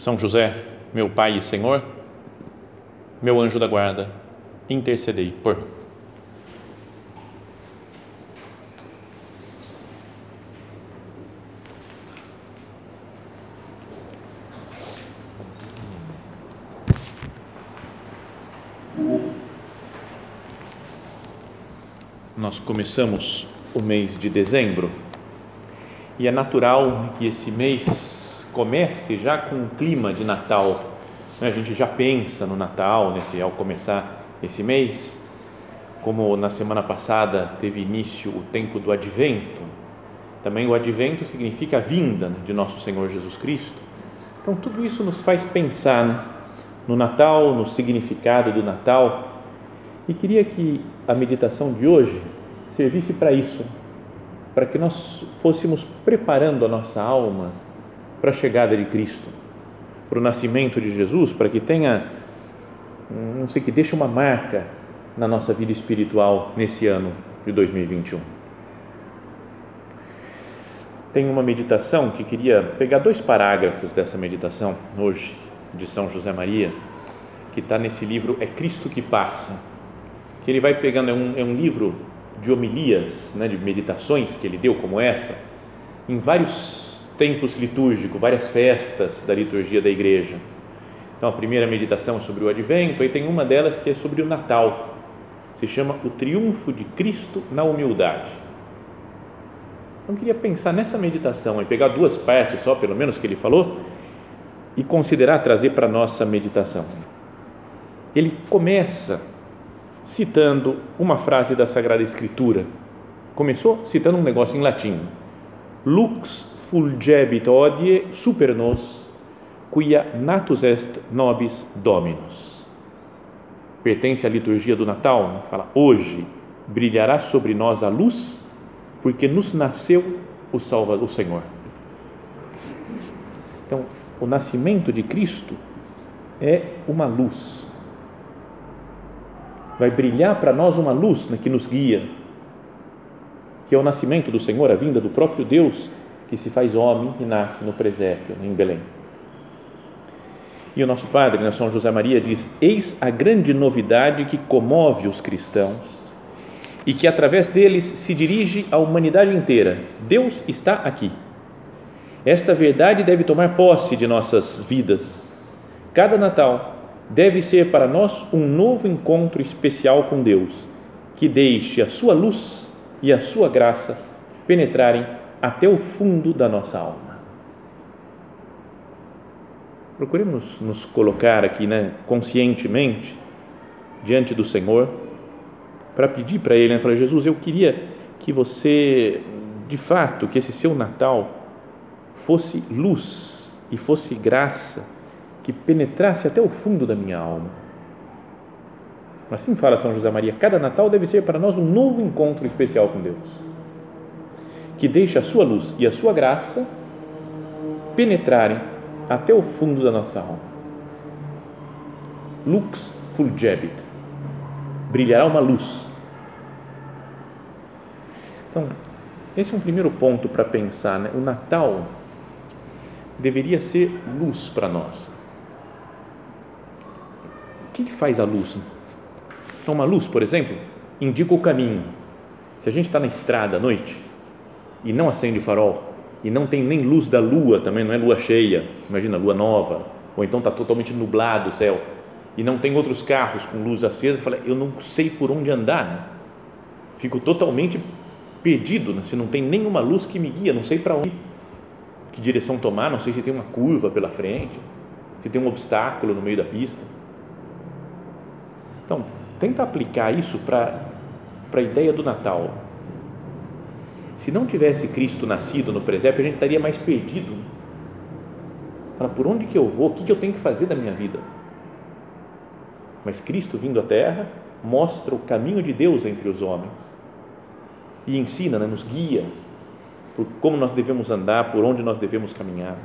são José, meu Pai e Senhor, meu anjo da guarda, intercedei por mim. Nós começamos o mês de dezembro e é natural que esse mês comece já com um clima de Natal. Né? A gente já pensa no Natal nesse, ao começar esse mês, como na semana passada teve início o tempo do Advento. Também o Advento significa a vinda né, de nosso Senhor Jesus Cristo. Então tudo isso nos faz pensar né, no Natal, no significado do Natal. E queria que a meditação de hoje servisse para isso, para que nós fôssemos preparando a nossa alma para a chegada de Cristo, para o nascimento de Jesus, para que tenha, não sei, que deixe uma marca na nossa vida espiritual nesse ano de 2021. Tem uma meditação que queria pegar dois parágrafos dessa meditação hoje de São José Maria, que está nesse livro É Cristo que Passa, que ele vai pegando, é um, é um livro de homilias, né, de meditações que ele deu como essa, em vários tempos litúrgicos, várias festas da liturgia da igreja. Então, a primeira meditação é sobre o advento, aí tem uma delas que é sobre o Natal. Se chama O Triunfo de Cristo na Humildade. Então, queria pensar nessa meditação e pegar duas partes só, pelo menos, que ele falou, e considerar trazer para a nossa meditação. Ele começa citando uma frase da Sagrada Escritura. Começou citando um negócio em latim lux fulgebit odie super nos, quia natus est nobis dominus. Pertence à liturgia do Natal, né? fala, hoje brilhará sobre nós a luz, porque nos nasceu o Salvador, o Senhor. Então, o nascimento de Cristo é uma luz. Vai brilhar para nós uma luz né, que nos guia, que é o nascimento do Senhor, a vinda do próprio Deus que se faz homem e nasce no presépio, em Belém. E o nosso padre, né, São José Maria, diz: Eis a grande novidade que comove os cristãos e que através deles se dirige à humanidade inteira. Deus está aqui. Esta verdade deve tomar posse de nossas vidas. Cada Natal deve ser para nós um novo encontro especial com Deus, que deixe a sua luz e a sua graça penetrarem até o fundo da nossa alma. Procuremos nos colocar aqui, né, conscientemente diante do Senhor para pedir para Ele, né, falar, Jesus, eu queria que você, de fato, que esse seu Natal fosse luz e fosse graça que penetrasse até o fundo da minha alma Assim fala São José Maria, cada Natal deve ser para nós um novo encontro especial com Deus, que deixe a sua luz e a sua graça penetrarem até o fundo da nossa alma. Lux fulgebit, brilhará uma luz. Então, esse é um primeiro ponto para pensar, né? O Natal deveria ser luz para nós. O que faz a luz? Uma luz, por exemplo, indica o caminho. Se a gente está na estrada à noite e não acende o farol e não tem nem luz da lua, também não é lua cheia, imagina lua nova, ou então está totalmente nublado o céu e não tem outros carros com luz acesa, fala, eu não sei por onde andar, né? fico totalmente perdido, né? se não tem nenhuma luz que me guia, não sei para onde, que direção tomar, não sei se tem uma curva pela frente, se tem um obstáculo no meio da pista. Então, Tenta aplicar isso para a ideia do Natal. Se não tivesse Cristo nascido no presépio, a gente estaria mais perdido. Fala, por onde que eu vou? O que, que eu tenho que fazer da minha vida? Mas Cristo vindo à Terra mostra o caminho de Deus entre os homens e ensina, né, nos guia por como nós devemos andar, por onde nós devemos caminhar.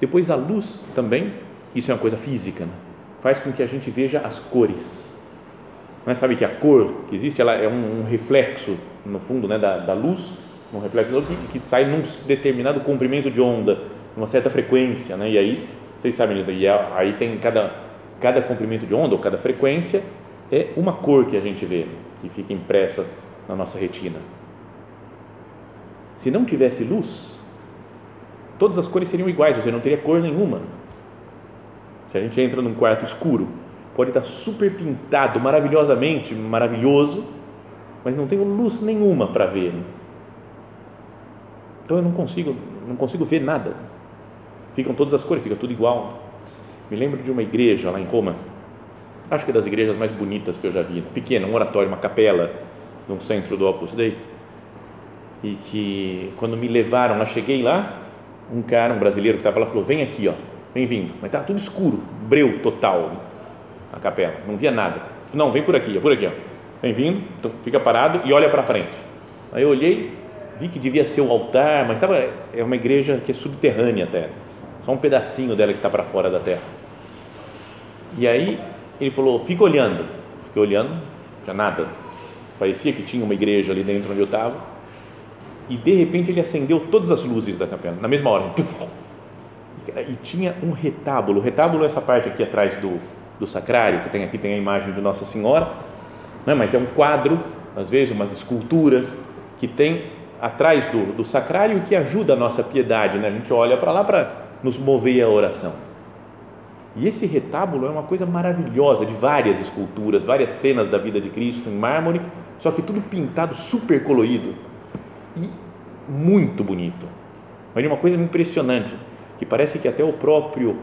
Depois a luz também, isso é uma coisa física, né? Faz com que a gente veja as cores. Mas sabe que a cor que existe, ela é um, um reflexo no fundo, né, da, da luz, um reflexo que, que sai num determinado comprimento de onda, uma certa frequência, né? E aí vocês sabem, e aí tem cada cada comprimento de onda ou cada frequência é uma cor que a gente vê, que fica impressa na nossa retina. Se não tivesse luz, todas as cores seriam iguais, você não teria cor nenhuma. Se a gente entra num quarto escuro, pode estar super pintado, maravilhosamente maravilhoso, mas não tenho luz nenhuma para ver. Então eu não consigo, não consigo ver nada. Ficam todas as cores, fica tudo igual. Me lembro de uma igreja lá em Roma, acho que é das igrejas mais bonitas que eu já vi, pequena, um oratório, uma capela, no centro do Opus Dei, e que quando me levaram, lá cheguei lá, um cara, um brasileiro que estava lá, falou, vem aqui, ó, bem-vindo, mas estava tudo escuro, breu total, a capela, não via nada, não, vem por aqui, é por aqui, bem-vindo, fica parado e olha para frente, aí eu olhei, vi que devia ser o altar, mas tava, é uma igreja que é subterrânea até, só um pedacinho dela que está para fora da terra, e aí ele falou, fica olhando, fiquei olhando, não tinha nada, parecia que tinha uma igreja ali dentro onde eu estava, e de repente ele acendeu todas as luzes da capela, na mesma hora, e tinha um retábulo, o retábulo é essa parte aqui atrás do, do sacrário, que tem aqui tem a imagem de Nossa Senhora, não é? mas é um quadro, às vezes umas esculturas, que tem atrás do, do sacrário que ajuda a nossa piedade, né? a gente olha para lá para nos mover a oração. E esse retábulo é uma coisa maravilhosa, de várias esculturas, várias cenas da vida de Cristo em mármore, só que tudo pintado super colorido e muito bonito. Mas uma coisa impressionante, que parece que até o próprio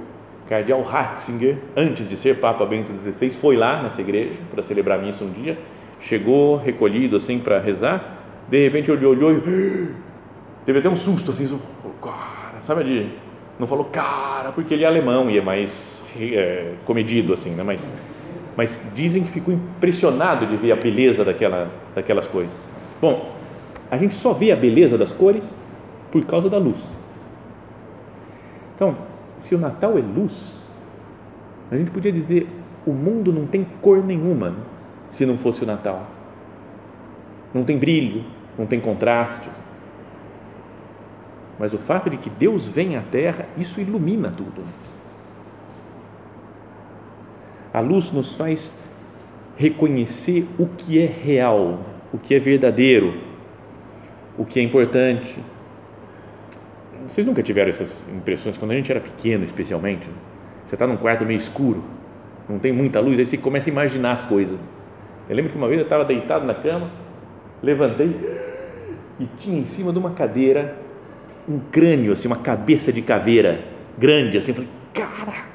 cardeal Ratzinger, antes de ser Papa Bento XVI, foi lá nessa igreja para celebrar a missa um dia, chegou recolhido assim para rezar, de repente ele olhou e teve até um susto assim, cara, sabe de não falou cara, porque ele é alemão e é mais é, comedido assim, né? Mas, mas dizem que ficou impressionado de ver a beleza daquela, daquelas coisas. Bom, a gente só vê a beleza das cores por causa da luz. Então, se o Natal é luz, a gente podia dizer o mundo não tem cor nenhuma se não fosse o Natal. Não tem brilho, não tem contrastes, mas o fato de que Deus vem à Terra, isso ilumina tudo. A luz nos faz reconhecer o que é real, o que é verdadeiro, o que é importante. Vocês nunca tiveram essas impressões quando a gente era pequeno, especialmente? Você está num quarto meio escuro, não tem muita luz, aí você começa a imaginar as coisas. Eu lembro que uma vez eu estava deitado na cama, levantei e tinha em cima de uma cadeira um crânio, assim, uma cabeça de caveira grande, assim, eu falei, cara,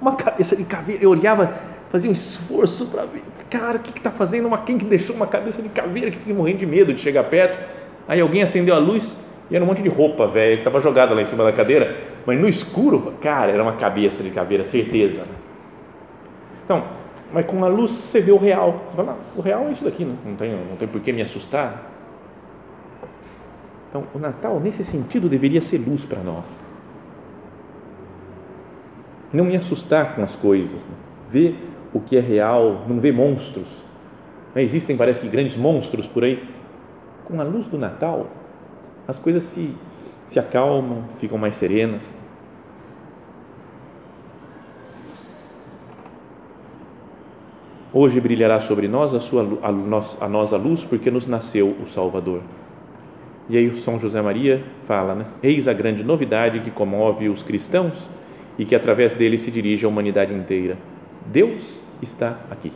uma cabeça de caveira, eu olhava, fazia um esforço para ver, cara, o que está fazendo, uma, quem que deixou uma cabeça de caveira, que fiquei morrendo de medo de chegar perto, aí alguém acendeu a luz, e era um monte de roupa velha, que estava jogada lá em cima da cadeira, mas no escuro, cara, era uma cabeça de caveira, certeza, então, mas com a luz você vê o real, você fala, o real é isso daqui, não tem, não tem por que me assustar, então, o Natal, nesse sentido, deveria ser luz para nós. Não me assustar com as coisas, né? ver o que é real, não ver monstros. Não existem, parece que, grandes monstros por aí. Com a luz do Natal, as coisas se, se acalmam, ficam mais serenas. Hoje brilhará sobre nós a, sua, a, nós a luz, porque nos nasceu o Salvador. E aí São José Maria fala, né? Eis a grande novidade que comove os cristãos e que através dele se dirige a humanidade inteira. Deus está aqui.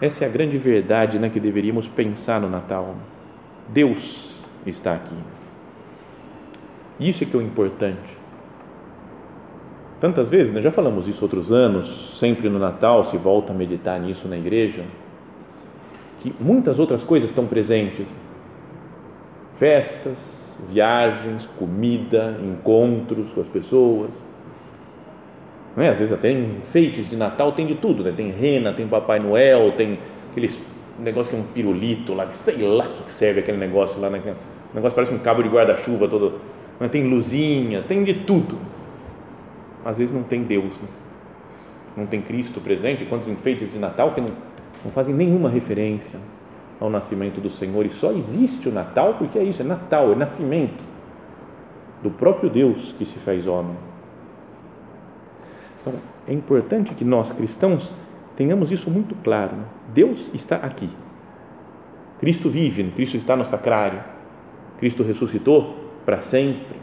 Essa é a grande verdade né, que deveríamos pensar no Natal. Deus está aqui. Isso é que é o importante. Tantas vezes, né, já falamos isso outros anos, sempre no Natal se volta a meditar nisso na igreja que muitas outras coisas estão presentes. Festas, viagens, comida, encontros com as pessoas. Não é? Às vezes até enfeites de Natal tem de tudo, né? tem rena, tem Papai Noel, tem aqueles negócio que é um pirulito lá, sei lá que serve aquele negócio lá, né? o negócio parece um cabo de guarda-chuva todo, né? tem luzinhas, tem de tudo. Às vezes não tem Deus, né? não tem Cristo presente, quantos enfeites de Natal que não, não fazem nenhuma referência ao nascimento do Senhor e só existe o Natal porque é isso, é Natal, é nascimento do próprio Deus que se faz homem. Então, é importante que nós cristãos tenhamos isso muito claro. Né? Deus está aqui. Cristo vive, né? Cristo está no sacrário. Cristo ressuscitou para sempre.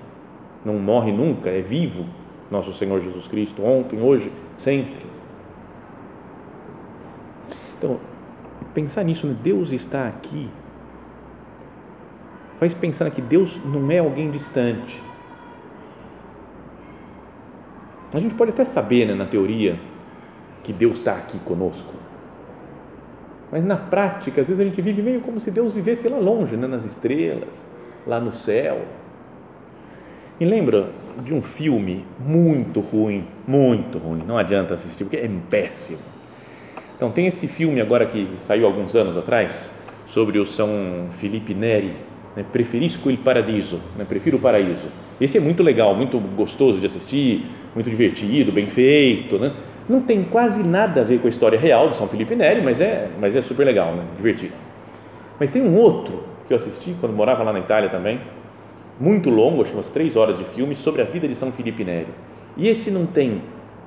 Não morre nunca, é vivo. Nosso Senhor Jesus Cristo, ontem, hoje, sempre. Então, pensar nisso, né? Deus está aqui. Faz pensar que Deus não é alguém distante. A gente pode até saber, né, na teoria, que Deus está aqui conosco. Mas na prática, às vezes a gente vive meio como se Deus vivesse lá longe, né? nas estrelas, lá no céu. E lembra de um filme muito ruim, muito ruim, não adianta assistir, porque é péssimo. Então, tem esse filme agora que saiu alguns anos atrás, sobre o São Felipe Neri, né? Preferisco il Paradiso, né? Prefiro o Paraíso. Esse é muito legal, muito gostoso de assistir, muito divertido, bem feito, né? Não tem quase nada a ver com a história real do São Felipe Neri, mas é, mas é super legal, né? divertido. Mas tem um outro que eu assisti quando morava lá na Itália também, muito longo, acho que umas três horas de filme, sobre a vida de São Felipe Neri. E esse não tem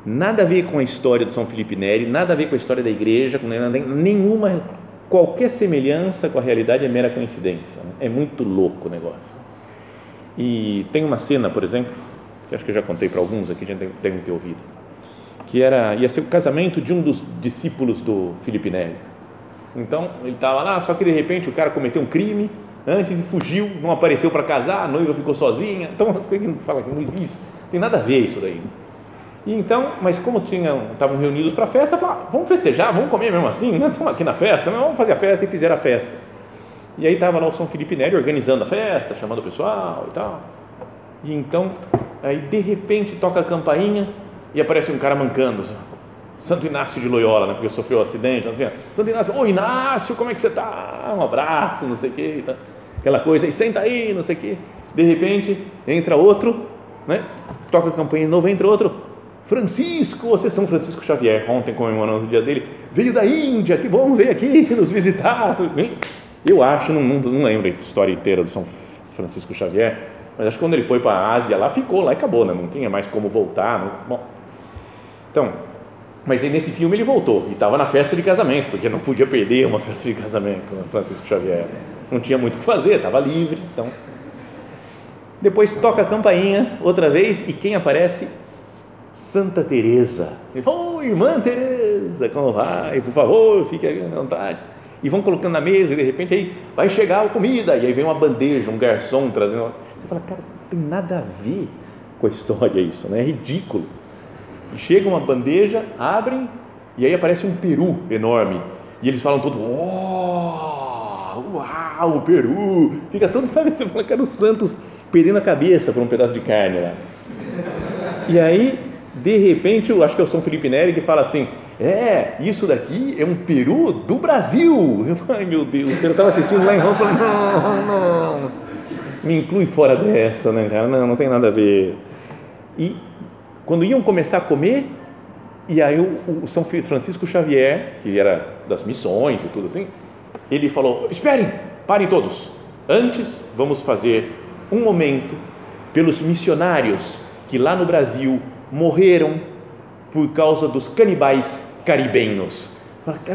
nada a ver com a história do São Felipe Neri, nada a ver com a história da igreja, com nenhuma, qualquer semelhança com a realidade é mera coincidência. Né? É muito louco o negócio. E tem uma cena, por exemplo, que acho que eu já contei para alguns aqui, já devem ter ouvido que era ia ser o casamento de um dos discípulos do Felipe Neri. Então ele estava lá, só que de repente o cara cometeu um crime antes e fugiu, não apareceu para casar, a noiva ficou sozinha. Então as coisas que não fala que não existe, tem nada a ver isso daí. E então, mas como tinham, estavam reunidos para a festa, falaram, ah, vamos festejar, vamos comer mesmo assim, né? Estamos aqui na festa, vamos fazer a festa e fizeram a festa. E aí estava lá o São Felipe Neri organizando a festa, chamando o pessoal e tal. E então, aí de repente toca a campainha e aparece um cara mancando, assim, Santo Inácio de Loyola, né, porque sofreu um acidente, assim, Santo Inácio, ô Inácio, como é que você está? Um abraço, não sei o que, tá? aquela coisa, e senta aí, não sei o que. De repente, entra outro, né, toca a campanha de novo, entra outro, Francisco, você é São Francisco Xavier, ontem comemoramos o dia dele, veio da Índia, que bom ver aqui, nos visitar. Eu acho, não, não, não lembro a história inteira do São Francisco Xavier, mas acho que quando ele foi para a Ásia, lá ficou, lá e acabou, né? não tinha mais como voltar. Não, bom, então, mas aí nesse filme ele voltou e estava na festa de casamento, porque não podia perder uma festa de casamento, né, Francisco Xavier. Não tinha muito o que fazer, estava livre. Então, depois toca a campainha outra vez e quem aparece? Santa Teresa. Oh, irmã Teresa, como vai? Por favor, fique à vontade. E vão colocando na mesa e de repente aí vai chegar a comida e aí vem uma bandeja, um garçom trazendo. Você fala, cara, não tem nada a ver com a história isso, né? É ridículo. E chega uma bandeja, abrem e aí aparece um peru enorme. E eles falam tudo, oh, uau, o peru. Fica todo, sabe, você fala, cara, os santos perdendo a cabeça por um pedaço de carne lá. E aí, de repente, eu acho que é o São Felipe Neri que fala assim, é, isso daqui é um peru do Brasil. Eu ai meu Deus, eu estava assistindo lá em Roma, falei, não, não, me inclui fora dessa, né, cara, não, não tem nada a ver. E quando iam começar a comer, e aí o, o, São Francisco Xavier, que era das missões e tudo assim, ele falou: Esperem, parem todos. Antes vamos fazer um momento pelos missionários que lá no Brasil morreram por causa dos canibais caribenhos.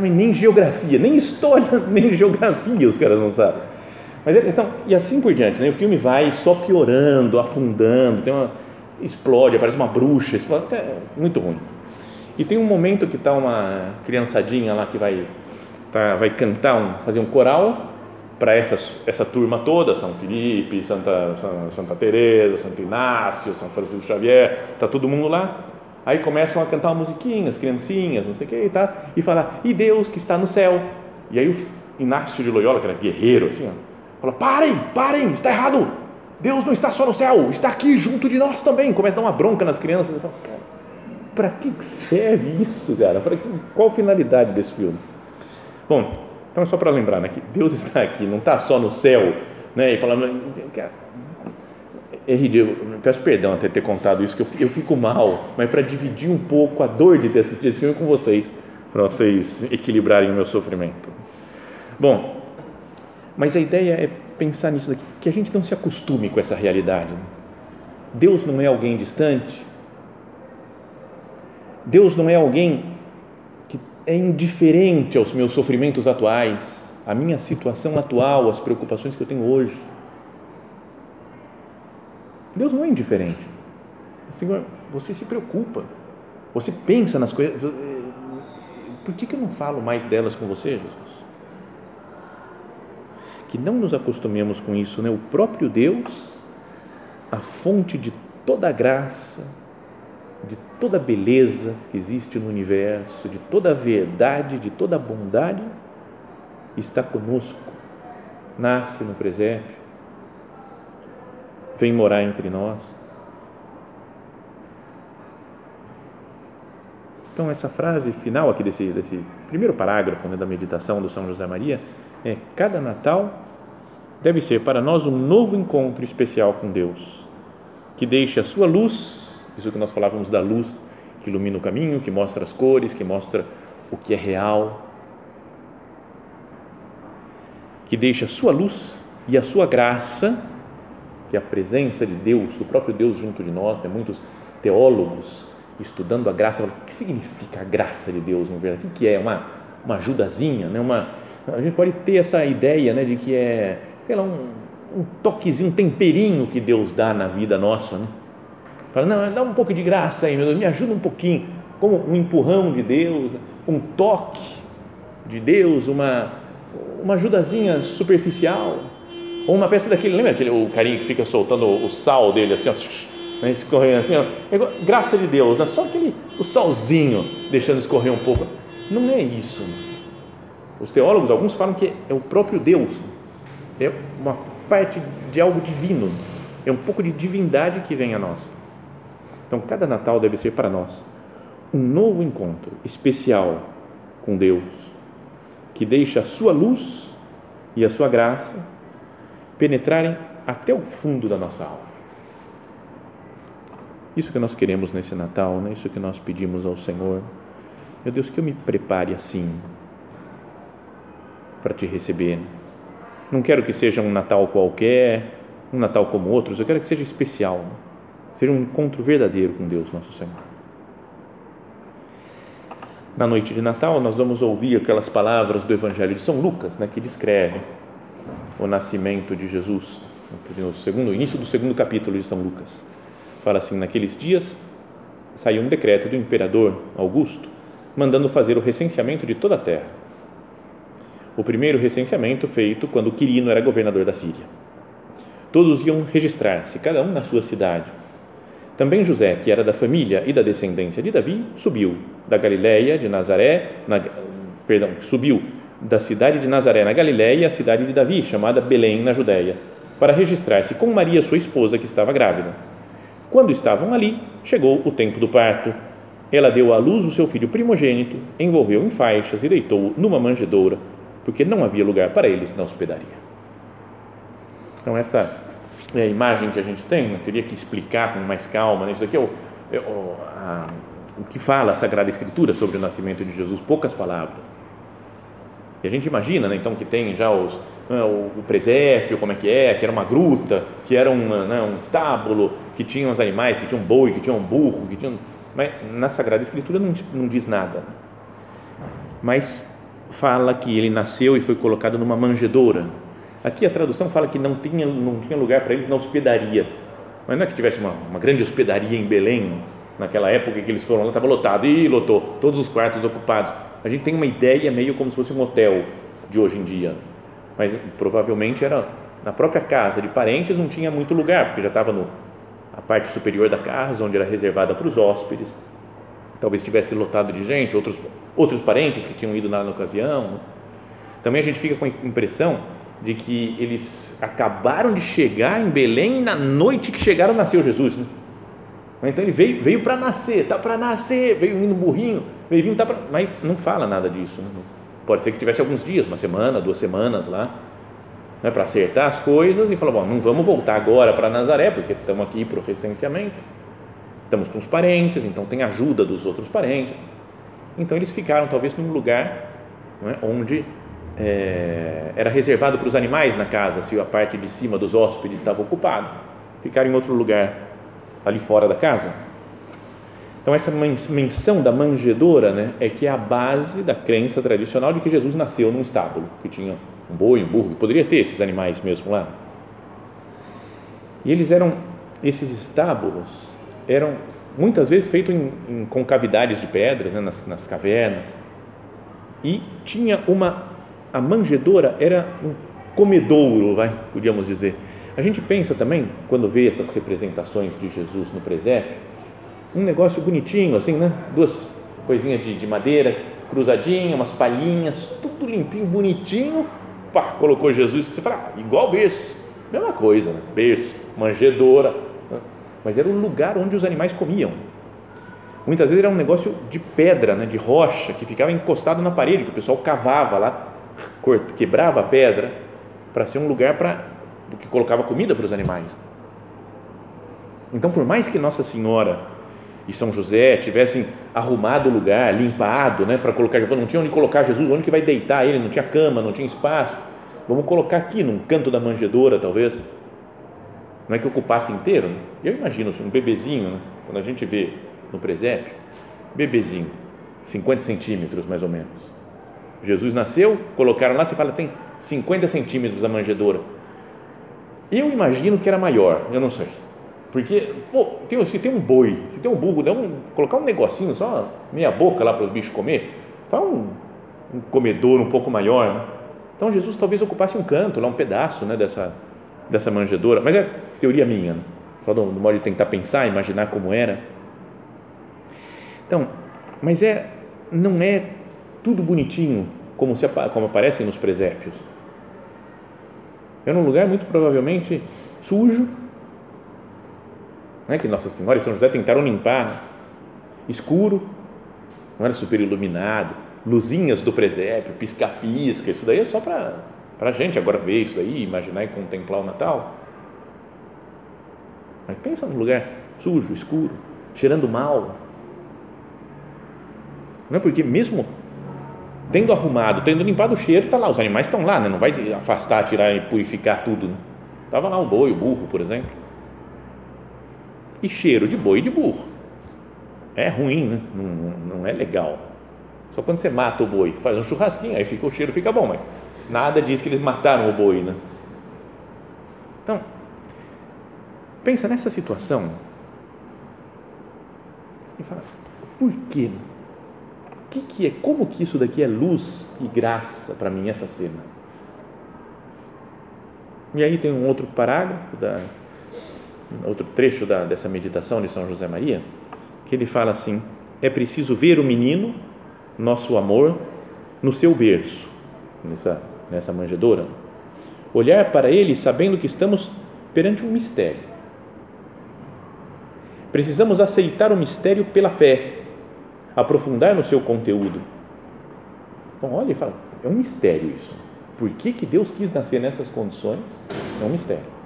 nem geografia, nem história, nem geografia os caras não sabem. Mas então, e assim por diante, né? o filme vai só piorando, afundando, tem uma explode, aparece uma bruxa, explode, é muito ruim. E tem um momento que está uma criançadinha lá que vai, tá, vai cantar, um, fazer um coral para essa, essa turma toda, São Felipe, Santa, Santa Teresa, Santo Inácio, São Francisco Xavier, tá todo mundo lá. Aí começam a cantar uma musiquinha, as criancinhas, não sei o que, e, tá, e falar, e Deus que está no céu. E aí o Inácio de Loyola, que era guerreiro, assim, ó, Fala, parem, parem, está errado. Deus não está só no céu, está aqui junto de nós também. Começa a dar uma bronca nas crianças. Eu falo, cara, para que serve isso, cara? Que, qual a finalidade desse filme? Bom, então é só para lembrar, né, que Deus está aqui, não está só no céu, né, e falando, é ridículo, peço perdão até ter contado isso, que eu, eu fico mal, mas para dividir um pouco a dor de ter assistido esse filme com vocês, para vocês equilibrarem o meu sofrimento. Bom, mas a ideia é pensar nisso daqui, que a gente não se acostume com essa realidade. Né? Deus não é alguém distante, Deus não é alguém é indiferente aos meus sofrimentos atuais, à minha situação atual, às preocupações que eu tenho hoje. Deus não é indiferente. Senhor, você se preocupa, você pensa nas coisas. Eh, por que, que eu não falo mais delas com você, Jesus? Que não nos acostumemos com isso, né? O próprio Deus, a fonte de toda graça, de toda a beleza que existe no universo, de toda a verdade, de toda a bondade, está conosco, nasce no presépio, vem morar entre nós. Então, essa frase final aqui desse, desse primeiro parágrafo né, da meditação do São José Maria é: cada Natal deve ser para nós um novo encontro especial com Deus, que deixe a sua luz, isso que nós falávamos da luz que ilumina o caminho, que mostra as cores, que mostra o que é real, que deixe a sua luz e a sua graça que a presença de Deus, do próprio Deus junto de nós, né? muitos teólogos estudando a graça, o que significa a graça de Deus, no verdade? O que é uma, uma ajudazinha, né? uma, a gente pode ter essa ideia né, de que é, sei lá, um, um toquezinho, um temperinho que Deus dá na vida nossa, né? Fala, não, dá um pouco de graça aí, meu Deus, me ajuda um pouquinho, como um empurrão de Deus, né? um toque de Deus, uma, uma ajudazinha superficial, ou uma peça daquele, lembra aquele o carinha que fica soltando o sal dele assim, ó, né, escorrendo assim, ó, é graça de Deus, né? só aquele o salzinho deixando escorrer um pouco. Não é isso. Os teólogos, alguns falam que é o próprio Deus, é uma parte de algo divino, é um pouco de divindade que vem a nós. Então, cada Natal deve ser para nós um novo encontro especial com Deus, que deixa a sua luz e a sua graça penetrarem até o fundo da nossa alma. Isso que nós queremos nesse Natal, né? isso que nós pedimos ao Senhor. Meu Deus, que eu me prepare assim para te receber. Não quero que seja um Natal qualquer, um Natal como outros, eu quero que seja especial, né? Seja um encontro verdadeiro com Deus, nosso Senhor. Na noite de Natal, nós vamos ouvir aquelas palavras do Evangelho de São Lucas, né, que descreve o nascimento de Jesus, no segundo início do segundo capítulo de São Lucas. Fala assim: naqueles dias saiu um decreto do imperador Augusto mandando fazer o recenseamento de toda a terra. O primeiro recenseamento feito quando Quirino era governador da Síria. Todos iam registrar-se, cada um na sua cidade. Também José, que era da família e da descendência de Davi, subiu da Galiléia de Nazaré, na, perdão, subiu da cidade de Nazaré, na Galiléia, à cidade de Davi, chamada Belém, na Judéia, para registrar-se com Maria, sua esposa, que estava grávida. Quando estavam ali, chegou o tempo do parto. Ela deu à luz o seu filho primogênito, envolveu em faixas e deitou-o numa manjedoura, porque não havia lugar para eles na hospedaria. Então, essa é a imagem que a gente tem, eu teria que explicar com mais calma. Né? Isso aqui é o, é o, a, o que fala a Sagrada Escritura sobre o nascimento de Jesus, poucas palavras e a gente imagina, né, então, que tem já os, né, o, presépio, como é que é, que era uma gruta, que era um, né, um estábulo, que tinha os animais, que tinha um boi, que tinha um burro, que tinha. Mas na Sagrada Escritura não, não diz nada. Mas fala que ele nasceu e foi colocado numa manjedoura. Aqui a tradução fala que não tinha, não tinha lugar para eles na hospedaria. Mas não é que tivesse uma, uma grande hospedaria em Belém, naquela época que eles foram lá, estava lotado, e lotou, todos os quartos ocupados a gente tem uma ideia meio como se fosse um hotel de hoje em dia, mas provavelmente era na própria casa de parentes não tinha muito lugar, porque já estava no a parte superior da casa, onde era reservada para os hóspedes. Talvez tivesse lotado de gente, outros outros parentes que tinham ido na, na ocasião. Também a gente fica com a impressão de que eles acabaram de chegar em Belém e na noite que chegaram nasceu Jesus. Né? Então ele veio, veio para nascer, tá para nascer, veio indo burrinho, veio vindo, tá pra, mas não fala nada disso. Né? Pode ser que tivesse alguns dias, uma semana, duas semanas lá, né, para acertar as coisas e falar: bom, não vamos voltar agora para Nazaré, porque estamos aqui para o recenseamento, estamos com os parentes, então tem ajuda dos outros parentes. Então eles ficaram talvez num lugar né, onde é, era reservado para os animais na casa, se a parte de cima dos hóspedes estava ocupada, ficaram em outro lugar ali fora da casa. Então essa menção da manjedoura, né, é que é a base da crença tradicional de que Jesus nasceu num estábulo, que tinha um boi, um burro, que poderia ter esses animais mesmo lá. E eles eram esses estábulos eram muitas vezes feitos em, em concavidades de pedras, né, nas, nas cavernas, e tinha uma a manjedoura era um comedouro, vai, podíamos dizer. A gente pensa também, quando vê essas representações de Jesus no presépio, um negócio bonitinho, assim, né? Duas coisinhas de, de madeira, cruzadinha, umas palhinhas, tudo limpinho, bonitinho. Pá, colocou Jesus, que você fala, ah, igual berço. Mesma coisa, né? Berço, manjedoura. Né? Mas era o lugar onde os animais comiam. Muitas vezes era um negócio de pedra, né? de rocha, que ficava encostado na parede, que o pessoal cavava lá quebrava a pedra para ser um lugar para que colocava comida para os animais. Então, por mais que Nossa Senhora e São José tivessem arrumado o lugar, limpado, né, para colocar, não tinha onde colocar Jesus, onde que vai deitar ele, não tinha cama, não tinha espaço. Vamos colocar aqui num canto da manjedoura, talvez. Não é que ocupasse inteiro. Né? Eu imagino assim, um bebezinho, né? quando a gente vê no presépio, bebezinho, 50 centímetros mais ou menos Jesus nasceu, colocaram lá, você fala, tem 50 centímetros a manjedoura. Eu imagino que era maior, eu não sei. Porque, pô, tem, se tem um boi, se tem um burro, dá um, colocar um negocinho, só meia boca lá para os bichos comer, faz um, um comedor um pouco maior. Né? Então Jesus talvez ocupasse um canto, lá um pedaço né, dessa, dessa manjedoura. Mas é teoria minha, né? só do, do modo de tentar pensar, imaginar como era. Então, mas é, não é tudo bonitinho, como, se, como aparece nos presépios. Era um lugar muito provavelmente sujo, né, que Nossa Senhora e São José tentaram limpar, né? escuro, não era super iluminado, luzinhas do presépio, pisca-pisca, isso daí é só para a gente agora ver isso aí, imaginar e contemplar o Natal. Mas pensa num lugar sujo, escuro, cheirando mal. Não é porque mesmo tendo arrumado, tendo limpado o cheiro, está lá, os animais estão lá, né? não vai afastar, tirar e purificar tudo. Né? Estava lá o boi, o burro, por exemplo. E cheiro de boi e de burro. É ruim, né? não, não é legal. Só quando você mata o boi, faz um churrasquinho, aí fica, o cheiro fica bom, mas nada diz que eles mataram o boi. Né? Então, pensa nessa situação e fala, por que que, que é, como que isso daqui é luz e graça para mim, essa cena? E aí tem um outro parágrafo, da, outro trecho da, dessa meditação de São José Maria, que ele fala assim: é preciso ver o menino, nosso amor, no seu berço, nessa, nessa manjedoura, olhar para ele sabendo que estamos perante um mistério. Precisamos aceitar o mistério pela fé aprofundar no seu conteúdo. Então, olha e fala, é um mistério isso. Por que, que Deus quis nascer nessas condições? É um mistério.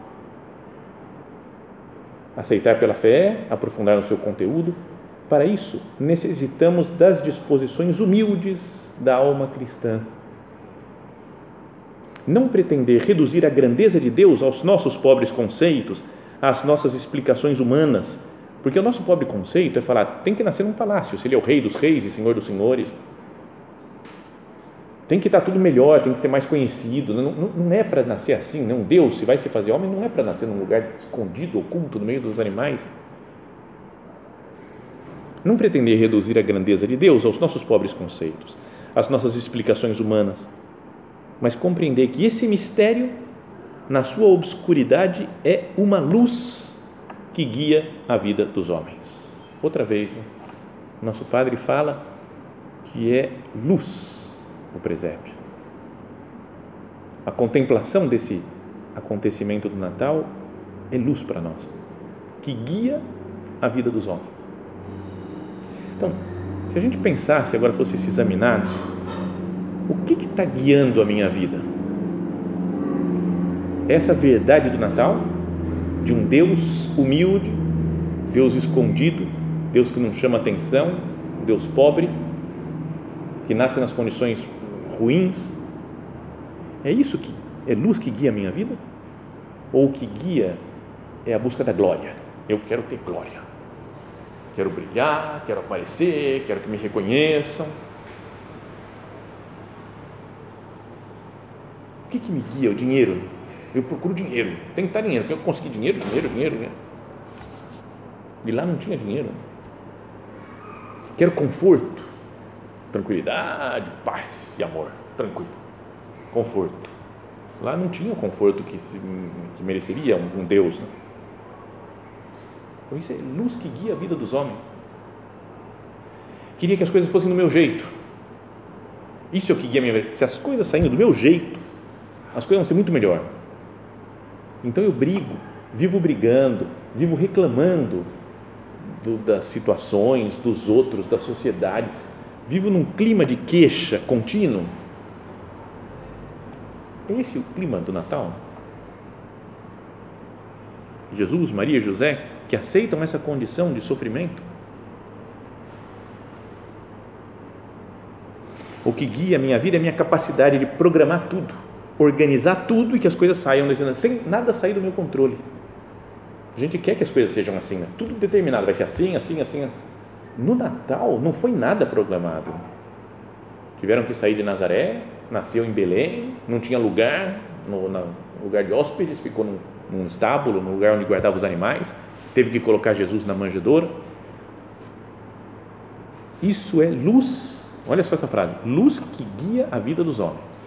Aceitar pela fé, aprofundar no seu conteúdo. Para isso, necessitamos das disposições humildes da alma cristã. Não pretender reduzir a grandeza de Deus aos nossos pobres conceitos, às nossas explicações humanas, porque o nosso pobre conceito é falar, tem que nascer num palácio, se ele é o rei dos reis e senhor dos senhores. Tem que estar tudo melhor, tem que ser mais conhecido. Não, não, não é para nascer assim, não. Deus, se vai se fazer homem, não é para nascer num lugar escondido, oculto, no meio dos animais. Não pretender reduzir a grandeza de Deus aos nossos pobres conceitos, às nossas explicações humanas, mas compreender que esse mistério, na sua obscuridade, é uma luz que guia a vida dos homens. Outra vez, né? nosso Padre fala que é luz o presépio. a contemplação desse acontecimento do Natal é luz para nós, que guia a vida dos homens. Então, se a gente pensasse agora fosse se examinar, o que está guiando a minha vida? Essa verdade do Natal, de um Deus humilde, Deus escondido, Deus que não chama atenção, Deus pobre, que nasce nas condições ruins. É isso que é luz que guia a minha vida? Ou o que guia é a busca da glória? Eu quero ter glória. Quero brilhar, quero aparecer, quero que me reconheçam. O que, que me guia? O dinheiro. Eu procuro dinheiro. Tem que estar dinheiro. Quero conseguir dinheiro, dinheiro, dinheiro, dinheiro. E lá não tinha dinheiro. Quero conforto, tranquilidade, paz e amor. Tranquilo. Conforto. Lá não tinha o conforto que, se, que mereceria um, um Deus. Né? Então isso é luz que guia a vida dos homens. Queria que as coisas fossem do meu jeito. Isso é o que guia a minha vida. Se as coisas saírem do meu jeito, as coisas vão ser muito melhor. Então eu brigo, vivo brigando, vivo reclamando do, das situações, dos outros, da sociedade, vivo num clima de queixa contínuo. É esse o clima do Natal? Jesus, Maria e José, que aceitam essa condição de sofrimento? O que guia a minha vida é a minha capacidade de programar tudo, organizar tudo e que as coisas saiam sem nada sair do meu controle. A gente quer que as coisas sejam assim, né? tudo determinado, vai ser assim, assim, assim. No Natal não foi nada programado. Tiveram que sair de Nazaré, nasceu em Belém, não tinha lugar, no, lugar de hóspedes, ficou num, num estábulo, no lugar onde guardava os animais, teve que colocar Jesus na manjedoura. Isso é luz, olha só essa frase: luz que guia a vida dos homens.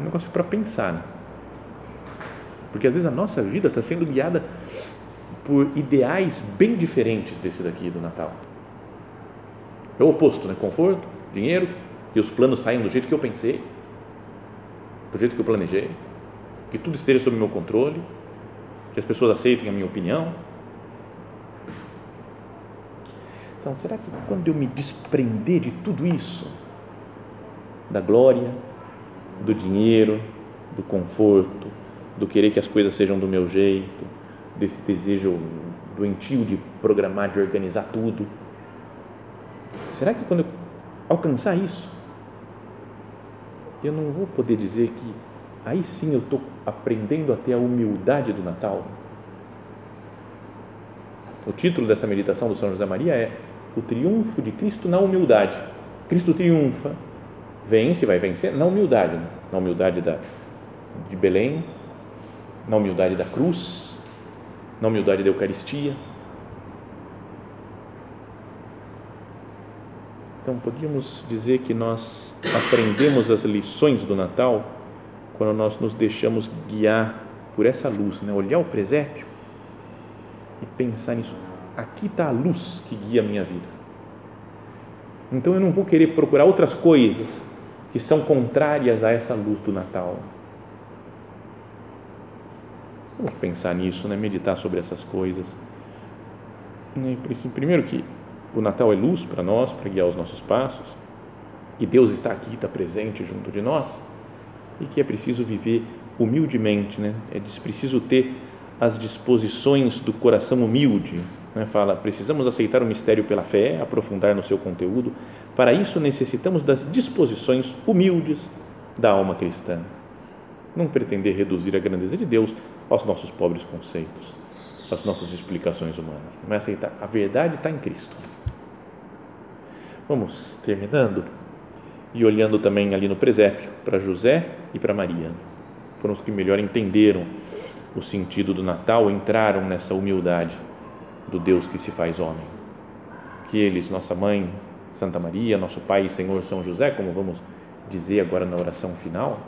Um negócio para pensar, né? Porque às vezes a nossa vida está sendo guiada por ideais bem diferentes desse daqui do Natal. É o oposto, né? Conforto, dinheiro, que os planos saiam do jeito que eu pensei, do jeito que eu planejei, que tudo esteja sob meu controle, que as pessoas aceitem a minha opinião. Então, será que quando eu me desprender de tudo isso, da glória, do dinheiro, do conforto, do querer que as coisas sejam do meu jeito, desse desejo doentio de programar, de organizar tudo. Será que quando eu alcançar isso, eu não vou poder dizer que aí sim eu estou aprendendo a ter a humildade do Natal? O título dessa meditação do São José Maria é O Triunfo de Cristo na Humildade. Cristo triunfa, vence, vai vencer na humildade, né? na humildade da, de Belém, na humildade da cruz, na humildade da Eucaristia. Então, podíamos dizer que nós aprendemos as lições do Natal quando nós nos deixamos guiar por essa luz, né? olhar o presépio e pensar nisso. Aqui está a luz que guia a minha vida. Então, eu não vou querer procurar outras coisas que são contrárias a essa luz do Natal Vamos pensar nisso, né? meditar sobre essas coisas. Primeiro que o Natal é luz para nós, para guiar os nossos passos, que Deus está aqui, está presente junto de nós e que é preciso viver humildemente, né? É preciso ter as disposições do coração humilde. Né? Fala, precisamos aceitar o mistério pela fé, aprofundar no seu conteúdo. Para isso necessitamos das disposições humildes da alma cristã não pretender reduzir a grandeza de Deus aos nossos pobres conceitos, às nossas explicações humanas, mas aceitar a verdade está em Cristo. Vamos terminando e olhando também ali no presépio para José e para Maria. Foram os que melhor entenderam o sentido do Natal, entraram nessa humildade do Deus que se faz homem. Que eles, nossa mãe Santa Maria, nosso Pai e Senhor São José, como vamos dizer agora na oração final,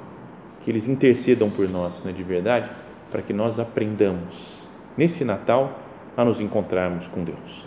que eles intercedam por nós, né, de verdade, para que nós aprendamos nesse Natal a nos encontrarmos com Deus.